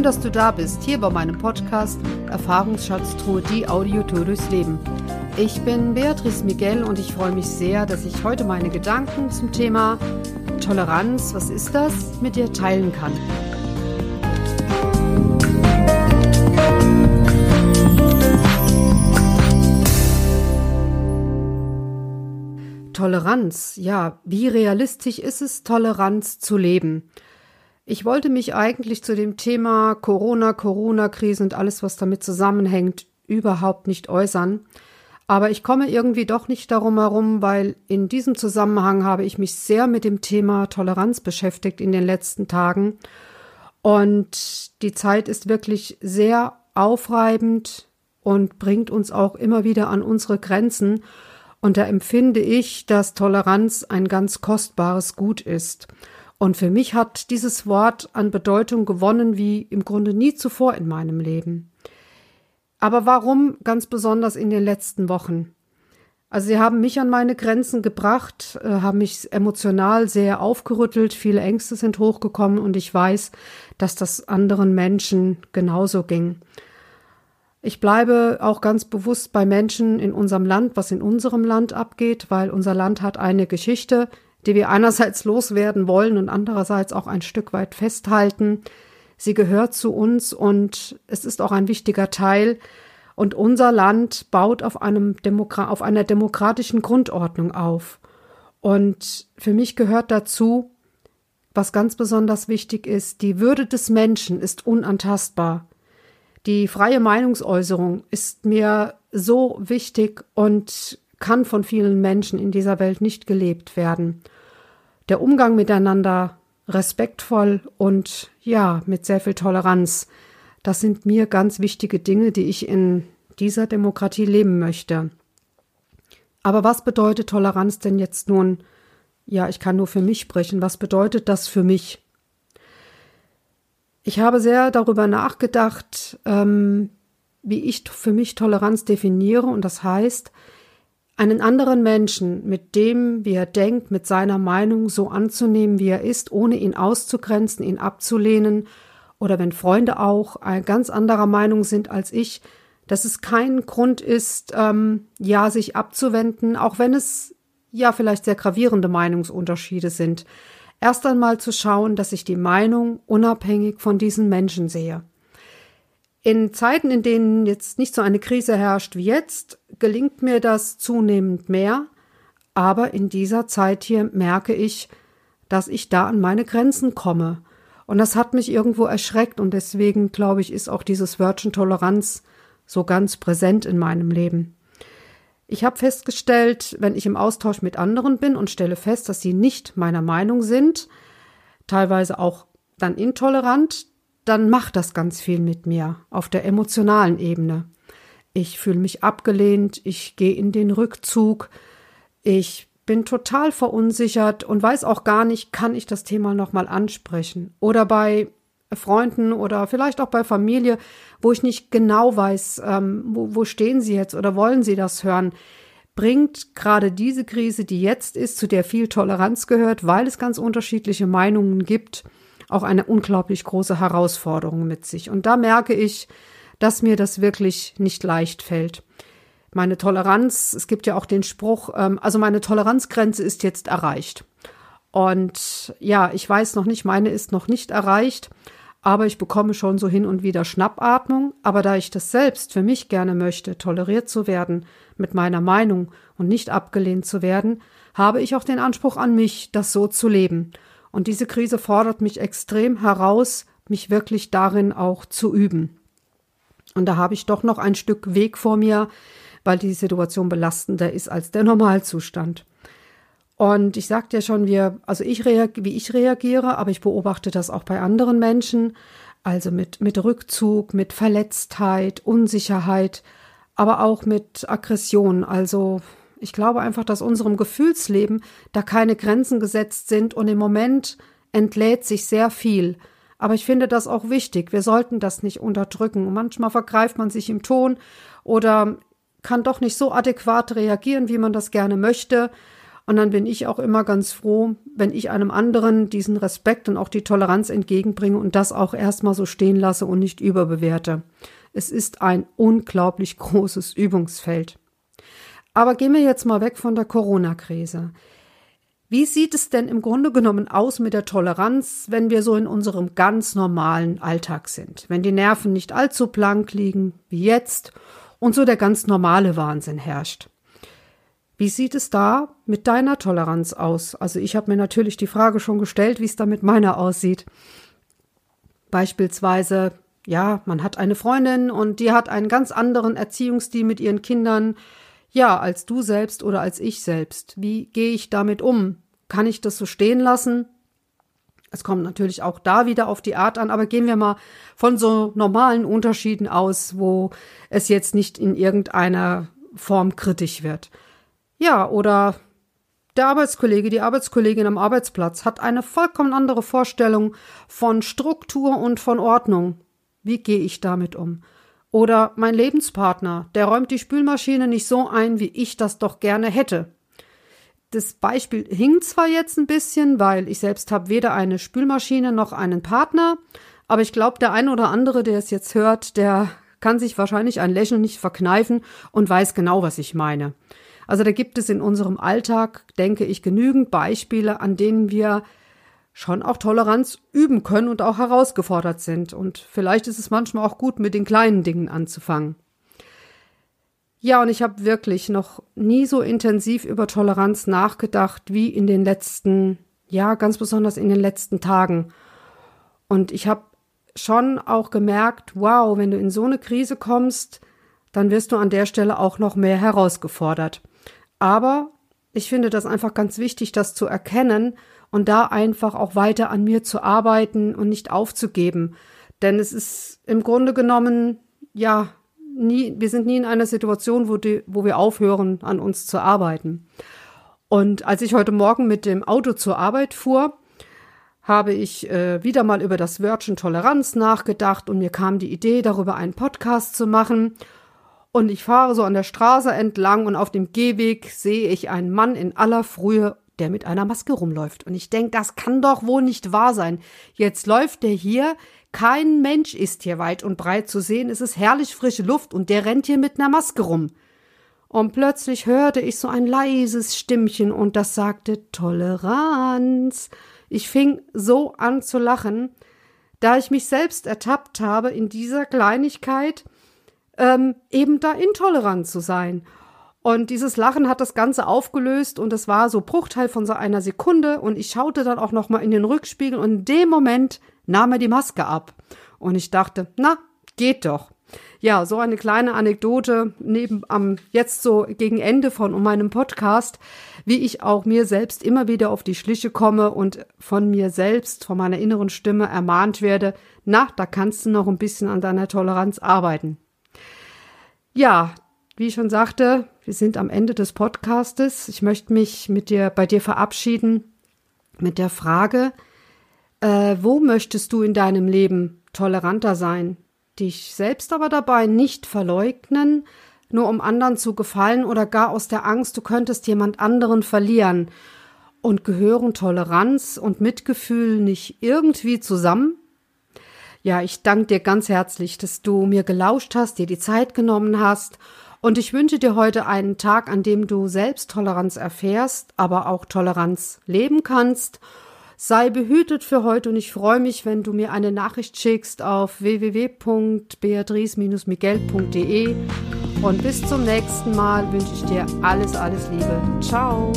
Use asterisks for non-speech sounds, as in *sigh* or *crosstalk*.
Schön, dass du da bist, hier bei meinem Podcast Erfahrungsschatztruhe, die Audiotour durchs Leben. Ich bin Beatrice Miguel und ich freue mich sehr, dass ich heute meine Gedanken zum Thema Toleranz, was ist das, mit dir teilen kann. Toleranz, ja, wie realistisch ist es, Toleranz zu leben? Ich wollte mich eigentlich zu dem Thema Corona, Corona-Krise und alles, was damit zusammenhängt, überhaupt nicht äußern. Aber ich komme irgendwie doch nicht darum herum, weil in diesem Zusammenhang habe ich mich sehr mit dem Thema Toleranz beschäftigt in den letzten Tagen. Und die Zeit ist wirklich sehr aufreibend und bringt uns auch immer wieder an unsere Grenzen. Und da empfinde ich, dass Toleranz ein ganz kostbares Gut ist. Und für mich hat dieses Wort an Bedeutung gewonnen wie im Grunde nie zuvor in meinem Leben. Aber warum ganz besonders in den letzten Wochen? Also sie haben mich an meine Grenzen gebracht, äh, haben mich emotional sehr aufgerüttelt, viele Ängste sind hochgekommen und ich weiß, dass das anderen Menschen genauso ging. Ich bleibe auch ganz bewusst bei Menschen in unserem Land, was in unserem Land abgeht, weil unser Land hat eine Geschichte, die wir einerseits loswerden wollen und andererseits auch ein Stück weit festhalten. Sie gehört zu uns und es ist auch ein wichtiger Teil. Und unser Land baut auf, einem Demokra auf einer demokratischen Grundordnung auf. Und für mich gehört dazu, was ganz besonders wichtig ist, die Würde des Menschen ist unantastbar. Die freie Meinungsäußerung ist mir so wichtig und kann von vielen Menschen in dieser Welt nicht gelebt werden. Der Umgang miteinander respektvoll und ja, mit sehr viel Toleranz. Das sind mir ganz wichtige Dinge, die ich in dieser Demokratie leben möchte. Aber was bedeutet Toleranz denn jetzt nun? Ja, ich kann nur für mich sprechen. Was bedeutet das für mich? Ich habe sehr darüber nachgedacht, ähm, wie ich für mich Toleranz definiere. Und das heißt, einen anderen Menschen mit dem, wie er denkt, mit seiner Meinung so anzunehmen, wie er ist, ohne ihn auszugrenzen, ihn abzulehnen, oder wenn Freunde auch ganz anderer Meinung sind als ich, dass es kein Grund ist, ähm, ja, sich abzuwenden, auch wenn es ja vielleicht sehr gravierende Meinungsunterschiede sind. Erst einmal zu schauen, dass ich die Meinung unabhängig von diesen Menschen sehe. In Zeiten, in denen jetzt nicht so eine Krise herrscht wie jetzt, gelingt mir das zunehmend mehr, aber in dieser Zeit hier merke ich, dass ich da an meine Grenzen komme. Und das hat mich irgendwo erschreckt und deswegen, glaube ich, ist auch dieses Wörtchen Toleranz so ganz präsent in meinem Leben. Ich habe festgestellt, wenn ich im Austausch mit anderen bin und stelle fest, dass sie nicht meiner Meinung sind, teilweise auch dann intolerant, dann macht das ganz viel mit mir auf der emotionalen Ebene. Ich fühle mich abgelehnt, ich gehe in den Rückzug, ich bin total verunsichert und weiß auch gar nicht, kann ich das Thema nochmal ansprechen. Oder bei Freunden oder vielleicht auch bei Familie, wo ich nicht genau weiß, ähm, wo, wo stehen sie jetzt oder wollen sie das hören, bringt gerade diese Krise, die jetzt ist, zu der viel Toleranz gehört, weil es ganz unterschiedliche Meinungen gibt, auch eine unglaublich große Herausforderung mit sich. Und da merke ich, dass mir das wirklich nicht leicht fällt. Meine Toleranz, es gibt ja auch den Spruch, ähm, also meine Toleranzgrenze ist jetzt erreicht. Und ja, ich weiß noch nicht, meine ist noch nicht erreicht, aber ich bekomme schon so hin und wieder Schnappatmung. Aber da ich das selbst für mich gerne möchte, toleriert zu werden mit meiner Meinung und nicht abgelehnt zu werden, habe ich auch den Anspruch an mich, das so zu leben. Und diese Krise fordert mich extrem heraus, mich wirklich darin auch zu üben. Und da habe ich doch noch ein Stück Weg vor mir, weil die Situation belastender ist als der Normalzustand. Und ich sagte ja schon, wir, also ich wie ich reagiere, aber ich beobachte das auch bei anderen Menschen, also mit, mit Rückzug, mit Verletztheit, Unsicherheit, aber auch mit Aggression, also ich glaube einfach, dass unserem Gefühlsleben da keine Grenzen gesetzt sind und im Moment entlädt sich sehr viel. Aber ich finde das auch wichtig. Wir sollten das nicht unterdrücken. Manchmal vergreift man sich im Ton oder kann doch nicht so adäquat reagieren, wie man das gerne möchte. Und dann bin ich auch immer ganz froh, wenn ich einem anderen diesen Respekt und auch die Toleranz entgegenbringe und das auch erstmal so stehen lasse und nicht überbewerte. Es ist ein unglaublich *laughs* großes Übungsfeld. Aber gehen wir jetzt mal weg von der Corona-Krise. Wie sieht es denn im Grunde genommen aus mit der Toleranz, wenn wir so in unserem ganz normalen Alltag sind? Wenn die Nerven nicht allzu blank liegen wie jetzt und so der ganz normale Wahnsinn herrscht. Wie sieht es da mit deiner Toleranz aus? Also ich habe mir natürlich die Frage schon gestellt, wie es da mit meiner aussieht. Beispielsweise, ja, man hat eine Freundin und die hat einen ganz anderen Erziehungsstil mit ihren Kindern ja, als du selbst oder als ich selbst. Wie gehe ich damit um? Kann ich das so stehen lassen? Es kommt natürlich auch da wieder auf die Art an, aber gehen wir mal von so normalen Unterschieden aus, wo es jetzt nicht in irgendeiner Form kritisch wird. Ja, oder der Arbeitskollege, die Arbeitskollegin am Arbeitsplatz hat eine vollkommen andere Vorstellung von Struktur und von Ordnung. Wie gehe ich damit um? Oder mein Lebenspartner, der räumt die Spülmaschine nicht so ein, wie ich das doch gerne hätte. Das Beispiel hinkt zwar jetzt ein bisschen, weil ich selbst habe weder eine Spülmaschine noch einen Partner, aber ich glaube, der eine oder andere, der es jetzt hört, der kann sich wahrscheinlich ein Lächeln nicht verkneifen und weiß genau, was ich meine. Also da gibt es in unserem Alltag, denke ich, genügend Beispiele, an denen wir schon auch Toleranz üben können und auch herausgefordert sind. Und vielleicht ist es manchmal auch gut, mit den kleinen Dingen anzufangen. Ja, und ich habe wirklich noch nie so intensiv über Toleranz nachgedacht wie in den letzten, ja, ganz besonders in den letzten Tagen. Und ich habe schon auch gemerkt, wow, wenn du in so eine Krise kommst, dann wirst du an der Stelle auch noch mehr herausgefordert. Aber ich finde das einfach ganz wichtig, das zu erkennen und da einfach auch weiter an mir zu arbeiten und nicht aufzugeben. Denn es ist im Grunde genommen, ja, nie, wir sind nie in einer Situation, wo, die, wo wir aufhören, an uns zu arbeiten. Und als ich heute Morgen mit dem Auto zur Arbeit fuhr, habe ich äh, wieder mal über das Wörtchen Toleranz nachgedacht und mir kam die Idee, darüber einen Podcast zu machen. Und ich fahre so an der Straße entlang und auf dem Gehweg sehe ich einen Mann in aller Frühe der mit einer Maske rumläuft. Und ich denke, das kann doch wohl nicht wahr sein. Jetzt läuft der hier, kein Mensch ist hier weit und breit zu sehen, es ist herrlich frische Luft und der rennt hier mit einer Maske rum. Und plötzlich hörte ich so ein leises Stimmchen und das sagte Toleranz. Ich fing so an zu lachen, da ich mich selbst ertappt habe, in dieser Kleinigkeit ähm, eben da intolerant zu sein. Und dieses Lachen hat das Ganze aufgelöst und es war so Bruchteil von so einer Sekunde und ich schaute dann auch nochmal in den Rückspiegel und in dem Moment nahm er die Maske ab. Und ich dachte, na, geht doch. Ja, so eine kleine Anekdote neben am jetzt so gegen Ende von meinem Podcast, wie ich auch mir selbst immer wieder auf die Schliche komme und von mir selbst, von meiner inneren Stimme ermahnt werde, na, da kannst du noch ein bisschen an deiner Toleranz arbeiten. Ja, wie ich schon sagte, wir sind am Ende des Podcastes. Ich möchte mich mit dir, bei dir verabschieden mit der Frage, äh, wo möchtest du in deinem Leben toleranter sein? Dich selbst aber dabei nicht verleugnen, nur um anderen zu gefallen oder gar aus der Angst, du könntest jemand anderen verlieren. Und gehören Toleranz und Mitgefühl nicht irgendwie zusammen? Ja, ich danke dir ganz herzlich, dass du mir gelauscht hast, dir die Zeit genommen hast und ich wünsche dir heute einen Tag, an dem du Selbsttoleranz erfährst, aber auch Toleranz leben kannst. Sei behütet für heute und ich freue mich, wenn du mir eine Nachricht schickst auf www.beatrice-miguel.de. Und bis zum nächsten Mal wünsche ich dir alles, alles Liebe. Ciao.